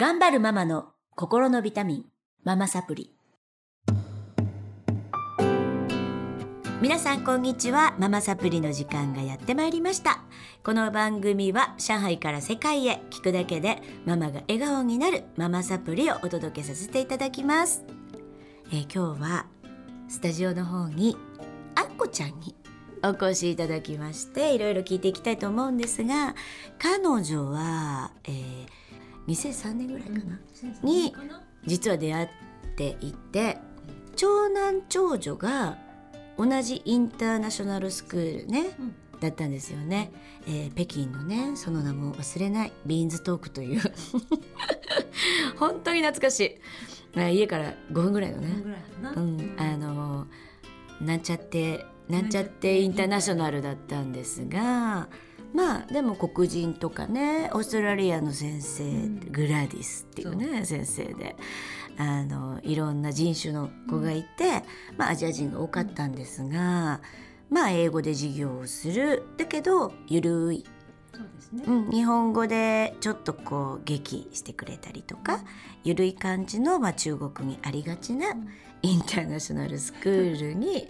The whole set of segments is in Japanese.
頑張るママの心のビタミン、ママサプリ。皆さんこんにちは。ママサプリの時間がやってまいりました。この番組は上海から世界へ聞くだけでママが笑顔になるママサプリをお届けさせていただきます。えー今日はスタジオの方にあっこちゃんにお越しいただきましていろいろ聞いていきたいと思うんですが彼女は、えー2003年ぐらいかな、に実は出会っていて長男長女が同じインターナショナルスクールね、うん。だったんですよね、えー北京のねその名も忘れないビーンズトークという。本当に懐かしい。あ家から5分ぐらいのね。うん、あのなんちゃってなんちゃってインターナショナルだったんですがまあでも黒人とかねオーストラリアの先生、ん。グラディスっていうね先生であのいろんな人種の子がいて、まあアジア人が多かったんですが、まあ英語で授業をする。だけどゆるい。そうですね。うん、日本語でちょっとこう劇してくれたりとかゆるい感じの、まあ、中国にありがちなうん。インターナショナルスクールに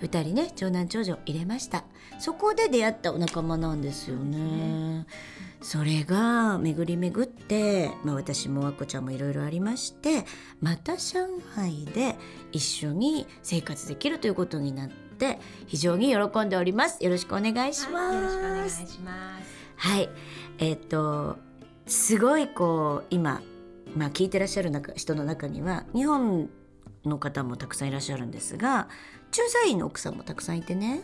2人ね長男長女入れましたそこで出会ったお仲間なんですよね。それが巡り巡って、まあ、私もあこちゃんもいろいろありましてまた上海で一緒に生活できるということになって非常に喜んでおります。よろしくお願いします。はいよろしくお願いします。はい、えっ、とすごいこう今、まあ、聞いてらっしゃる中人の中には日本の方もたくさんいらっしゃるんですが駐在員の奥さんもたくさんいてね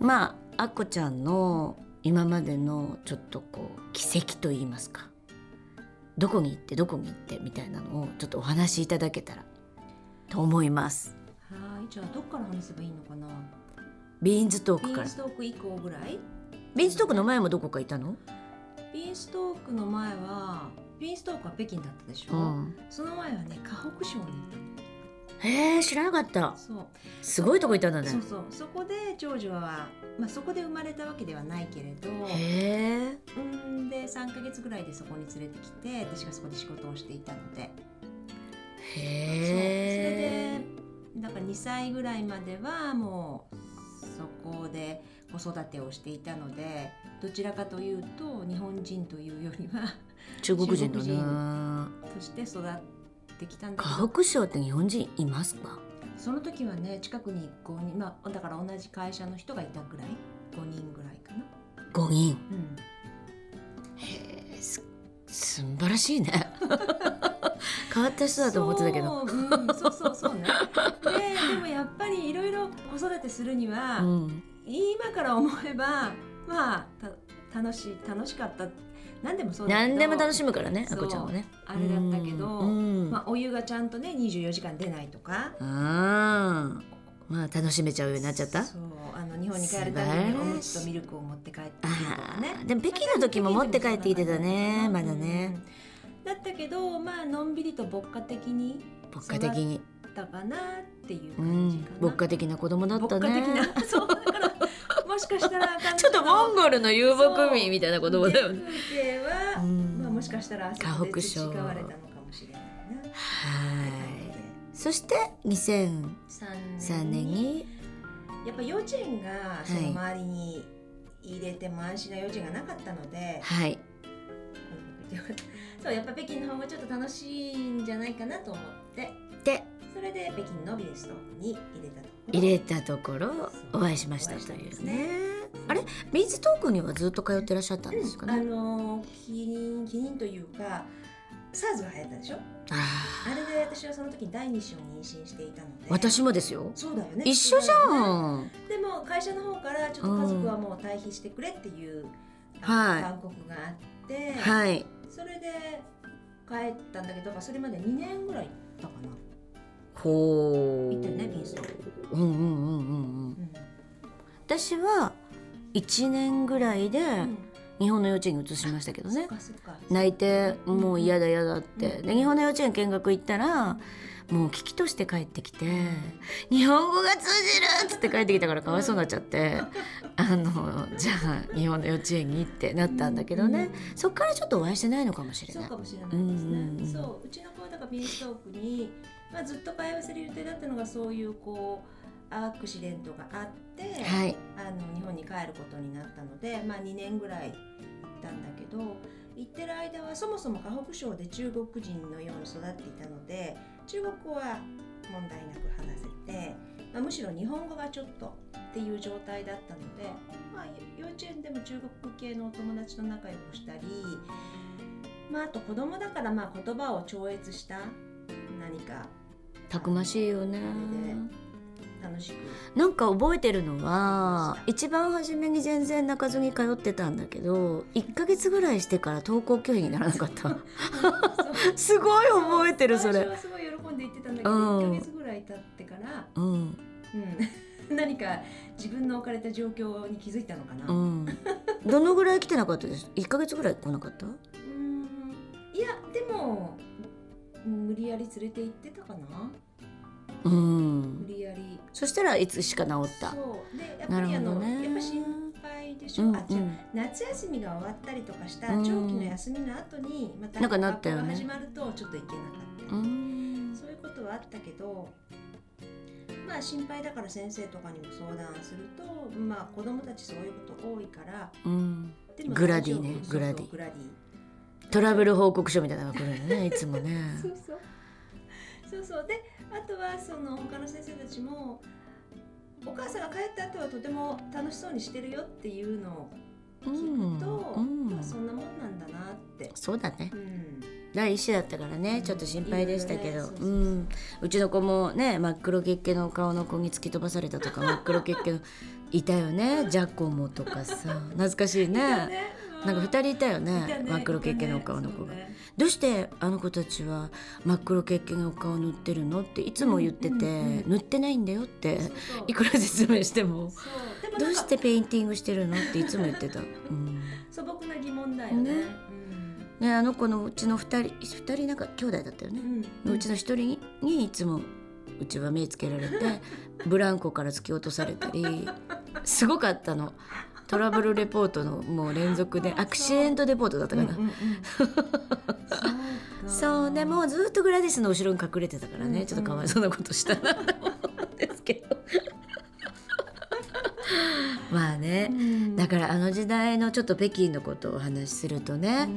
まああっこちゃんの今までのちょっとこう奇跡といいますかどこに行ってどこに行ってみたいなのをちょっとお話しいただけたらと思います。はい、じゃあどっから話せばいいのかな？ビーンズトークからビーンストーク以降ぐらい？ビーンズトークの前もどこかいたの、ビーンストークの前は、ビーンストークは北京だったでしょ？うん、その前はね、河北省にいへえ知らなかったた。そう。すごいとこいたんだね。そうそう。そこで長女は、まあそこで生まれたわけではないけれど。へえ。うんで3ヶ月ぐらいでそこに連れてきて私がそこで仕事をしていたのでそうそれへえ。でだから2歳ぐらいまではもうそこで子育てをしていたのでどちらかというと日本人というよりは中国人。として育ってきたんだけ河ど北省って日本人いますか？その時はね近くに5人まあだから同じ会社の人がいたぐらい？5人ぐらいかな。五人。うんへえ、す、素晴らしいね。変わった人だと思ってたけど。そう,、うん、そうそうそうねででもやっぱりいろいろ子育てするには、うん。今から思えばまあた楽しい楽しかった何でもそうだけど何でも楽しむからね、あこちゃんはね。あれだったけど、うん。まあ、お湯がちゃんとね24時間出ないとかあーまあ楽しめちゃうようになっちゃった？そうあの日本に帰るためにおむつとミルクを持って帰ってくるとかねでも北京の時も持って帰ってきてたね、まだね。うんだったけどまあのんびりと牧歌的に牧歌的に。たかなっていううん感じか。な、牧歌的な子供だったね。牧歌的なそうしかしたら ちょっとモンゴルの遊牧民みたいな子供だよね。原風景は、うんまあ、もしかしたらあそこで河北省培われたのかもしれないな。はい。そして2003 3年にやっぱ幼稚園がその周りに入れても安心な幼稚園がなかったので、はい そうやっぱ北京の方がちょっと楽しいんじゃないかなと思ってでそれで北京のビーストに入れたところ入れたところお会いしましたというね。あれビーズトークにはずっと通ってらっしゃったんですかあね。のキリンキリンというか SARS が流行ったでしょ？ああれで私はその時に第二子を妊娠していたので私もですよ。そうだよね一緒じゃん。でも会社の方からちょっと家族はもう退避してくれっていう、はい勧告があって、はい。それで帰ったんだけどそれまで2年ぐらい行ったかな、ほう。行っねビーストうんうんうんうんうん。うん。私は1年ぐらいでうん。日本の幼稚園に移しましたけどね。泣いてもう嫌だ嫌だって。うん。で日本の幼稚園見学行ったらもう危機として帰ってきて「日本語が通じる!」っつって帰ってきたからかわいそうになっちゃってあのじゃあ日本の幼稚園にってなったんだけどねそっからちょっとお会いしてないのかもしれないそうか。もしれないですね、うんうんうんそううちの子はだからビーストークに、まあ、ずっと通わせる予定だったのがそういうこうアクシデントがあって、はい、あの日本に帰ることになったので、まあ、2年ぐらい行ったんだけど行ってる間はそもそも河北省で中国人のように育っていたので中国語は問題なく話せて、まあ、むしろ日本語がちょっとっていう状態だったので、まあ、幼稚園でも中国系のお友達と仲良くしたり、まあ、あと子供だからまあ言葉を超越した何かたくましいよね。なんか覚えてるのは一番初めに全然泣かずに通ってたんだけど1ヶ月ぐらいしてから登校拒否にならなかった。すごい覚えてるそれ喜んで言ってたんだけど、うん。1ヶ月ぐらい経ってから、うん。うん、何か自分の置かれた状況に気づいたのかな、ううん。んどのぐらい来てなかったです？1ヶ月ぐらい来なかった？いやでも無理やり連れて行ってたかな。うん。無理やり。そしたらいつしか治った。そう。でやっぱりあの、ねやっぱ心配でしょ、うんあじゃあうん夏休みが終わったりとかしたうん。長期の休みの後にまた学校が始まるとちょっと行けなかったり。うんはあったけどまあ心配だから先生とかにも相談するとまあ子供たちそういうこと多いからうん。でもグラディねグラディ。グラディ。トラブル報告書みたいなのが来るのね いつもね。そうそう。そうそう。であとはその他の先生たちもお母さんが帰った後はとても楽しそうにしてるよっていうのを聞くと、うん。うん。まあそんなもんなんだなって、そうだね。うん、第一子だったからねちょっと心配でしたけど、うん。うちの子もね真っ黒血系の顔の子に突き飛ばされたとか 真っ黒血系のいたよねジャコモとかさ。懐かしいね。なんか二人いたよね真っ黒血系のお顔の子が、どうしてあの子たちは真っ黒血系のお顔塗ってるの？っていつも言ってて、塗ってないんだよっていくら説明しても。どうしてペインティングしてるの？っていつも言ってた、うん。素朴な疑問だよね。ねね、あの子のうちの二人二人なんか兄弟だったよね。う、ん。うちの一人にいつもうちは目つけられて ブランコから突き落とされたりすごかったの。トラブルレポートのもう連続でアクシデントレポートだったかな、うんうんうん。そうでもずっとグラディスの後ろに隠れてたからね、うんちょっとかわいそうなことしたな。と思うんですけど。まあね。うん。だからあの時代のちょっと北京のことをお話しするとね、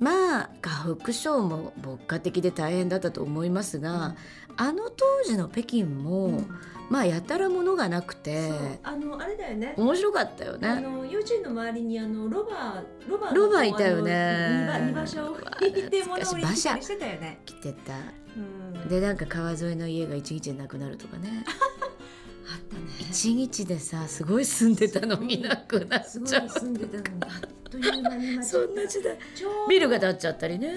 まあ河北省も牧歌的で大変だったと思いますが、あの当時の北京も、うんまあやたらものがなくてあのあれだよね。面白かったよあね。の幼稚園の周りにあのロバロバのロバいたよね二馬二馬車を引いて物を売りしてたよね。来てたうんでなんか川沿いの家が一日でなくなるとかねあったね。一日でさすごい住んでたのになくなっちゃう。住んでたのに。あっという間に街 そんな時代ビルが建っちゃったりね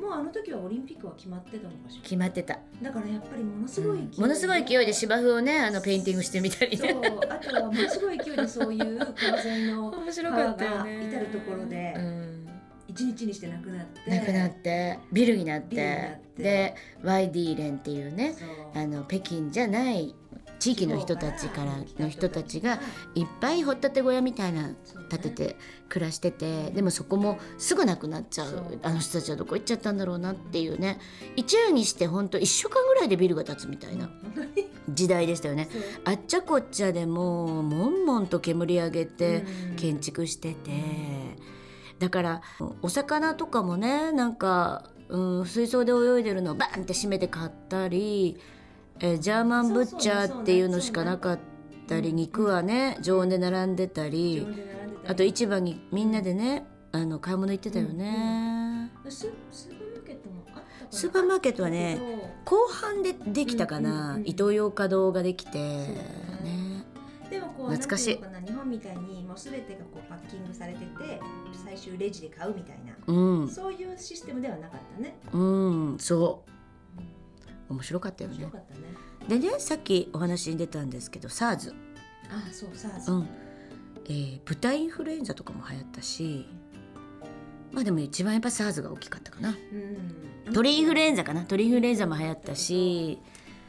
もうあの時はオリンピックは決まってたのかしら。決まってた、だからやっぱりものすごい勢いで、ものすごい勢いで芝生をねあのペインティングしてみたりそう。ねあとはものすごい勢いでそういう川沿いの面白川が至る所でうん。一日にしてなくなって。なくなってビルになって。で YD 連っていうねあの北京じゃない地域の人たちからの人たちがいっぱい掘ったて小屋みたいな建てて暮らしててでもそこもすぐなくなっちゃそう。うあの人たちはどこ行っちゃったんだろうなっていうね。一夜にして本当1週間ぐらいでビルが建つみたいな時代でしたよね。あっちゃこっちゃでもうもんもんと煙上げてうん。建築してて。だからお魚とかもねなんか、うん、水槽で泳いでるのをバンって閉めて買ったり、えージャーマンブッチャーっていうのしかなかったり、肉はね常温で並んでたり、あと市場にみんなでねあの買い物行ってたよね。ススーパーマーケットもあったかな。スーパーマーケットはね後半でできたかな、うんうんうんイトーヨーカドーができて。ね。ね。でもこう懐かしい。なんてうのかな日本みたいにもうすべてがこうパッキングされてて最終レジで買うみたいな、うん。そういうシステムではなかったね、うんそう面白かったよね。ね。でねさっきお話に出たんですけど SARS、あそうさあ、うん、えー豚インフルエンザとかも流行ったしまあでも一番やっぱ SARS が大きかったかな。うん。鳥インフルエンザかな。鳥インフルエンザも流行ったし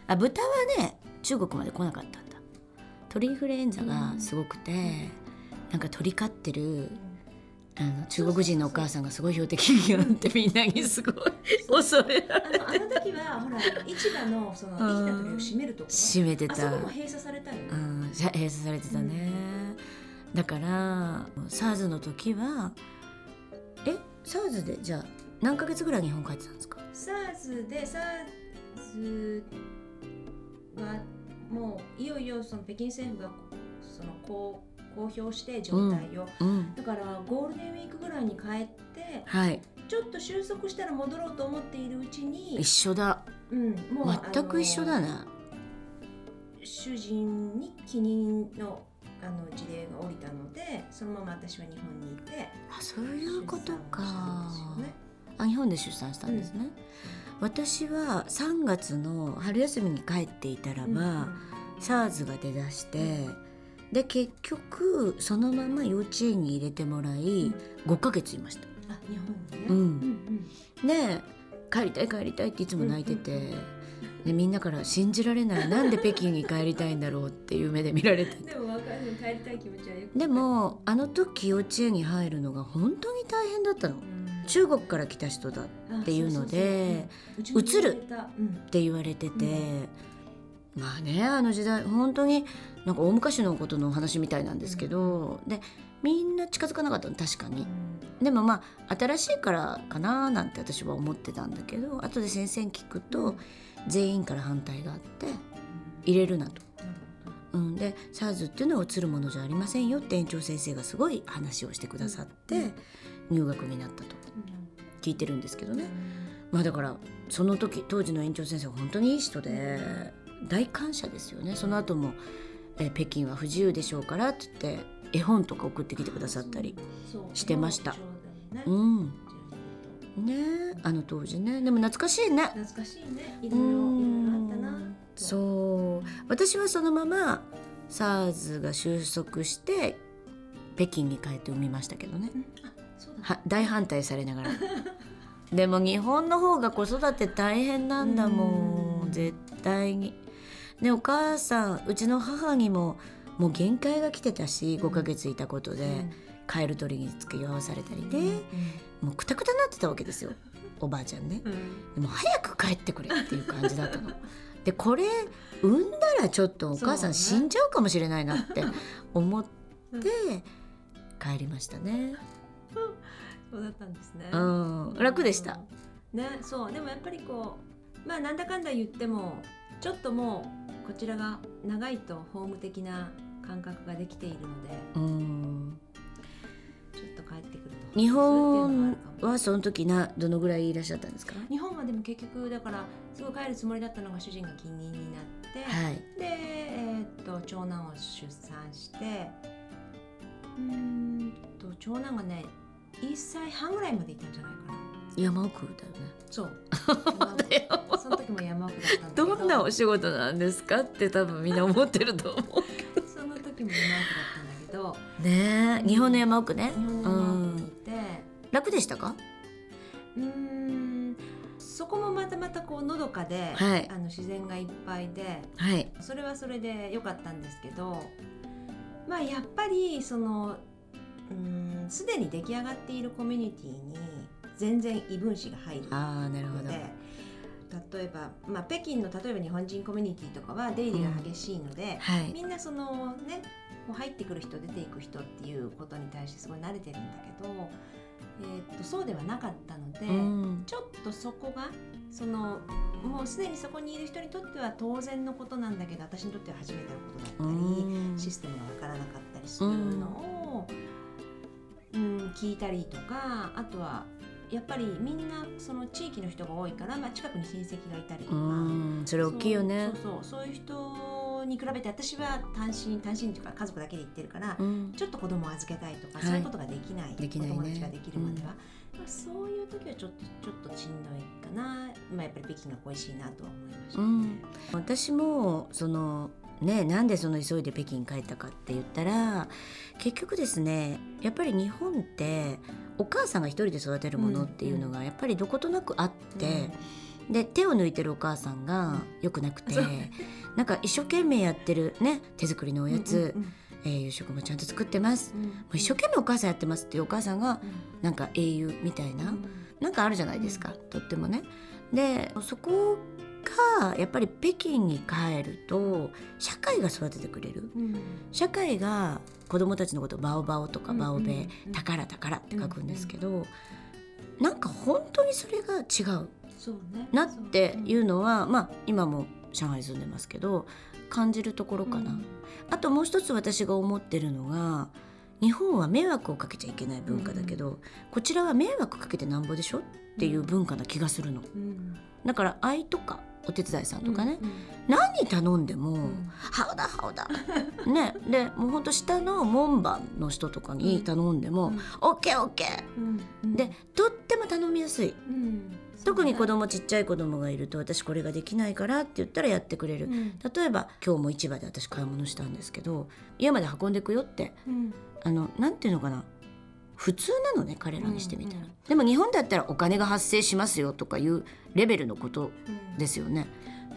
あ豚はね中国まで来なかったんだ。鳥インフルエンザがすごくて、なんか鳥飼ってるあの中国人のお母さんがすごい標的になってみんなにすごい 恐れられあのあの時はほら市場のその生きた鳥を閉めるとこ閉めてあそたこも閉鎖されたよね、うん、さ閉鎖されてたね、だから SARS の時はえ SARS でじゃあ何ヶ月ぐらい日本帰ってたんですか？SARS で SARS はもういよいよその北京政府がそのこう公表して状態を、うんだからゴールデンウィークぐらいに帰ってはい。ちょっと収束したら戻ろうと思っているうちに一、緒だ。うん、もう全く一緒だね。ね主人に帰任のあの事例が降りたのでそのまま私は日本にいてあそういうことか。ね。あ日本で出産したんですね、私は3月の春休みに帰っていたらば、SARS が出だしてで結局そのまま幼稚園に入れてもらい5ヶ月いました。あ日本にね、うん。うんで帰りたい帰りたいっていつも泣いてて、でみんなから信じられないなんで北京に帰りたいんだろうっていう目で見られてうんでも分かる。帰りたい気持ちはよくでもあの時幼稚園に入るのが本当に大変だったの。うん。中国から来た人だっっていうのであそうそうそう映るうちも言われた。うん。て言われてて、まあねあの時代本当になんか大昔のことのお話みたいなんですけど、でみんな近づかなかったの確かに。でもまあ新しいからかななんて私は思ってたんだけど後で先生に聞くと全員から反対があって入れるなと。うん、で SARS っていうのは映るものじゃありませんよって園長先生がすごい話をしてくださって入学になったと聞いてるんですけどね。まあだからその時当時の園長先生は本当にいい人で大感謝ですよね。その後も、えー北京は不自由でしょうからって言って絵本とか送ってきてくださったり。してました。ううん。んねえあの当時ね。でも懐かしいね。懐かしいね。いろいろいろいろあったな。とそう。私はそのまま SARS が収束して北京に帰って産みましたけどね。うん。あそうだは大反対されながら。でも日本の方が子育て大変なんだもうんん。絶対に。でお母さんうちの母にももう限界が来てたし5ヶ月いたことでカエル取りに付き合わされたりでもうくたくたになってたわけですよおばあちゃんね。うん。も早く帰ってくれっていう感じだったの。でこれ産んだらちょっとお母さん死んじゃうかもしれないなって 思って帰りましたね。そうだったんですね。うん。楽でした。ねそう。でもやっぱりこうまあなんだかんだ言ってもちょっともうこちらが長いとホーム的な感覚ができているのでうんちょっと帰ってくると。日本はその時などのぐらいいらっしゃったんですか？日本はでも結局だからすごい帰るつもりだったのが主人が近任になって、はい。で、えーっと長男を出産してうーんと長男がね1歳半ぐらいまでいたんじゃないかな山奥だよね。そうだよ その時も山奥だったんだけどどんなお仕事なんですかって多分みんな思ってると思う。その時も山奥だったんだけどねえ日本の山奥ね。日本の山奥にいて楽でしたか？うーんそこもまたまたこうのどかで、はいあの自然がいっぱいではい。それはそれで良かったんですけどまあやっぱりそのすでに出来上がっているコミュニティに全然異分子が入るああなるほど。ので例えば、まあ、北京の例えば日本人コミュニティとかは出入りが激しいので、はい。みんなそのねもう入ってくる人出ていく人っていうことに対してすごい慣れてるんだけど、えーっとそうではなかったので、うんちょっとそこがそのもうすでにそこにいる人にとっては当然のことなんだけど私にとっては初めてのことだったり、うんシステムがわからなかったりするのを、うん聞いたりとかあとはやっぱりみんなその地域の人が多いから、まあ、近くに親戚がいたりとうか。んそれ大きいよね。そうそうそう。いう人に比べて私は単身単身というか家族だけで行ってるから、うん。ちょっと子供を預けたいとか、はい。そういうことができないできないね。お友達ができるまでは、まあ、そういう時はちょっとちょっとしんどいかな、まあ、やっぱり北京が恋しいなとは思いましたね。うん。私もそのねなんでその急いで北京帰ったかって言ったら結局ですねやっぱり日本ってお母さんが一人で育てるものっていうのがやっぱりどことなくあって、で手を抜いてるお母さんが良くなくて、そう。なんか一生懸命やってるね手作りのおやつ、うんうんえー夕食もちゃんと作ってます、うん。もう一生懸命お母さんやってますっていうお母さんがなんか英雄みたいな、なんかあるじゃないですか、とってもね。でそこがやっぱり北京に帰ると社会が育ててくれる。うん。社会が子供たちのことをバオバオとかうんバオベ、うんうん。宝宝って書くんですけど、なんか本当にそれが違う。なっていうのは、まあ今も上海住んでますけど感じるところかな。あともう一つ私が思ってるのが日本は迷惑をかけちゃいけない文化だけど、こちらは迷惑かけてなんぼでしょ？っていう文化な気がするの。うん。だから愛とかお手伝いさんとかね、うん何頼んでも、ん。ハウだハウだ。ね。でもうほんと下の門番の人とかに頼んでも、うん。オッケーオッケうんーでとっても頼みやすい。うん。特に子供ちっちゃい子供がいると私これができないからって言ったらやってくれる、うん。例えば今日も市場で私買い物したんですけど家まで運んでくよってうんあのなんていうのかな。普通なのね彼らにしてみたら、うんうんでも日本だったらお金が発生しますよとかいうレベルのことうんですよね。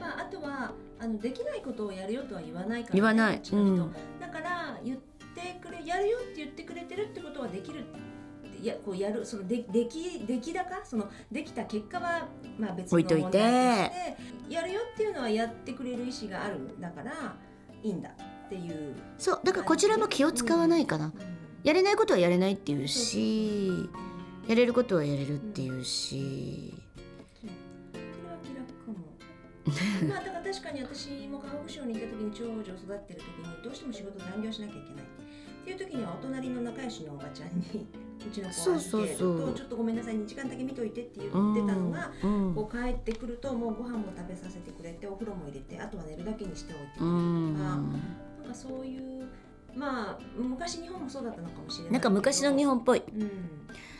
まああとはあのできないことをやるよとは言わないからね、言わない。うん。だから言ってくれやるよって言ってくれてるってことはできるいやこうやるそのででき出来高？そのできた結果はまあ別の置いといて。問題としてやるよっていうのはやってくれる意思があるだからいいんだっていうそうだからこちらも気を使わないかな、うんやれないことはやれないっていうしやれることはやれるっていうし、それは気楽かも。まあだから確かに私も河北省にいた時に長女を育ってる時にどうしても仕事残業しなきゃいけないっていう時にはお隣の仲良しのおばちゃんにうちの子を預けるそうそうとちょっとごめんなさい2時間だけ見といてって言うんってたのが、うん。こう帰ってくるともうご飯も食べさせてくれてお風呂も入れてあとは寝るだけにしておいてとか、かそういうまあ昔日本もそうだったのかもしれないなんか昔の日本っぽい。うん。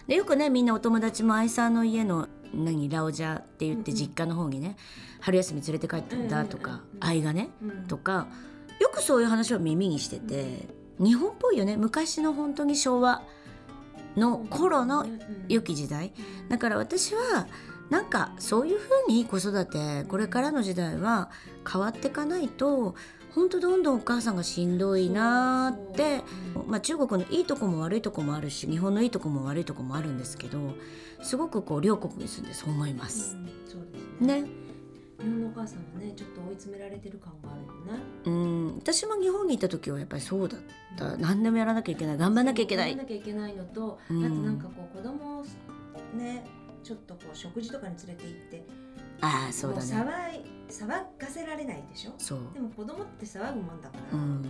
でよくねみんなお友達も愛さんの家の何ラオジャって言ってうん。うん実家の方にね春休み連れて帰ったんだとかうんうんうん愛がねうん。とかよくそういう話を耳にしてて日本っぽいよね。昔の本当に昭和の頃の良き時代。だから私はなんかそういうふうに子育てこれからの時代は変わっていかないと本当どんどんお母さんがしんどいなーってまあ、中国のいいとこも悪いとこもあるし日本のいいとこも悪いとこもあるんですけどすごくこう両国に住んでそう思います。うんそうですね。ね、日本のお母さんはねちょっと追い詰められてる感があるよね。うん。私も日本にいた時はやっぱりそうだった。何でもやらなきゃいけない。頑張らなきゃいけない。頑張らなきゃいけないのと、うん。あとなんかこう子供をねちょっとこう食事とかに連れて行ってああそうだもね騒い騒がせられないでしょ？そう、でも子供って騒ぐもんだから、うん、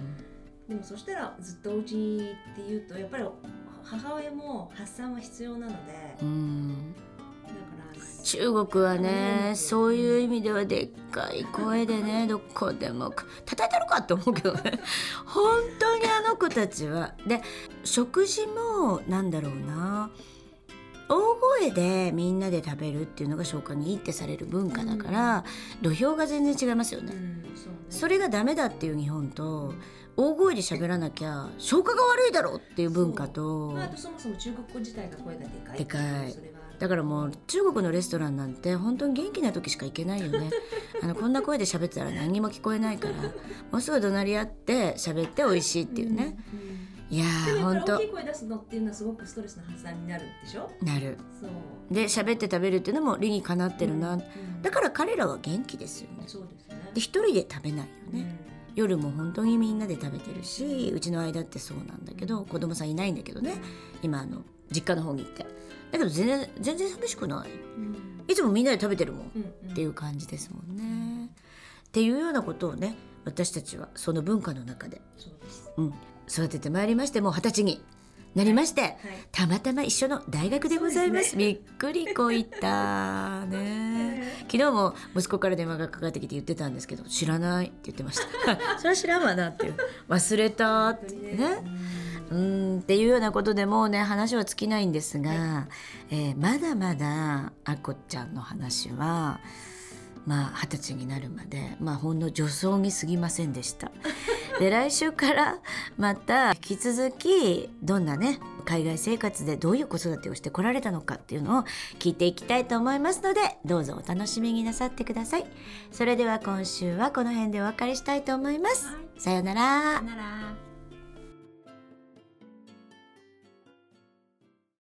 でもそしたらずっとお家にっていうとやっぱり母親も発散は必要なので、うん。だから中国はねうんそういう意味ではでっかい声でねどこでも叩いたのかって思うけどね。本当にあの子たちは。で食事もなんだろうな大声でみんなで食べるっていうのが消化にいいってされる文化だから、土俵が全然違いますよね、うんそうね。それがダメだっていう日本と大声で喋らなきゃ消化が悪いだろうっていう文化とまあ、あとそもそも中国語自体が声がでかいでかい。だからもう中国のレストランなんて本当に元気な時しか行けないよね。あのこんな声で喋ってたら何にも聞こえないからもうすぐ怒鳴り合って喋って美味しいっていうね、うんうんいや本当。大きい声出すのっていうのはすごくストレスの発散になるでしょ？なる。そう。で喋って食べるっていうのも理にかなってるな、うん。だから彼らは元気ですよね。そうですね。で一人で食べないよね、うん。夜も本当にみんなで食べてるしうちの間ってそうなんだけど子供さんいないんだけどね。今あの実家の方に行って。だけど全然全然寂しくない。うん。いつもみんなで食べてるもんうん。っていう感じですもんね。っていうようなことをね私たちはその文化の中で、そうです。うん、育ててまいりましてもう二十歳になりまして、はいたまたま一緒の大学でございます。そうびっくりこいったね。昨日も息子から電話がかかってきて言ってたんですけど知らないって言ってました。それは知らんわなっていう忘れたってね。うんっていうようなことでもうね話は尽きないんですが、えーまだまだあこちゃんの話はまあ二十歳になるまでまあほんの女装に過ぎませんでした。で来週からまた引き続きどんなね海外生活でどういう子育てをしてこられたのかっていうのを聞いていきたいと思いますのでどうぞお楽しみになさってください。それでは今週はこの辺でお別れしたいと思います。はいさようならさよ。なら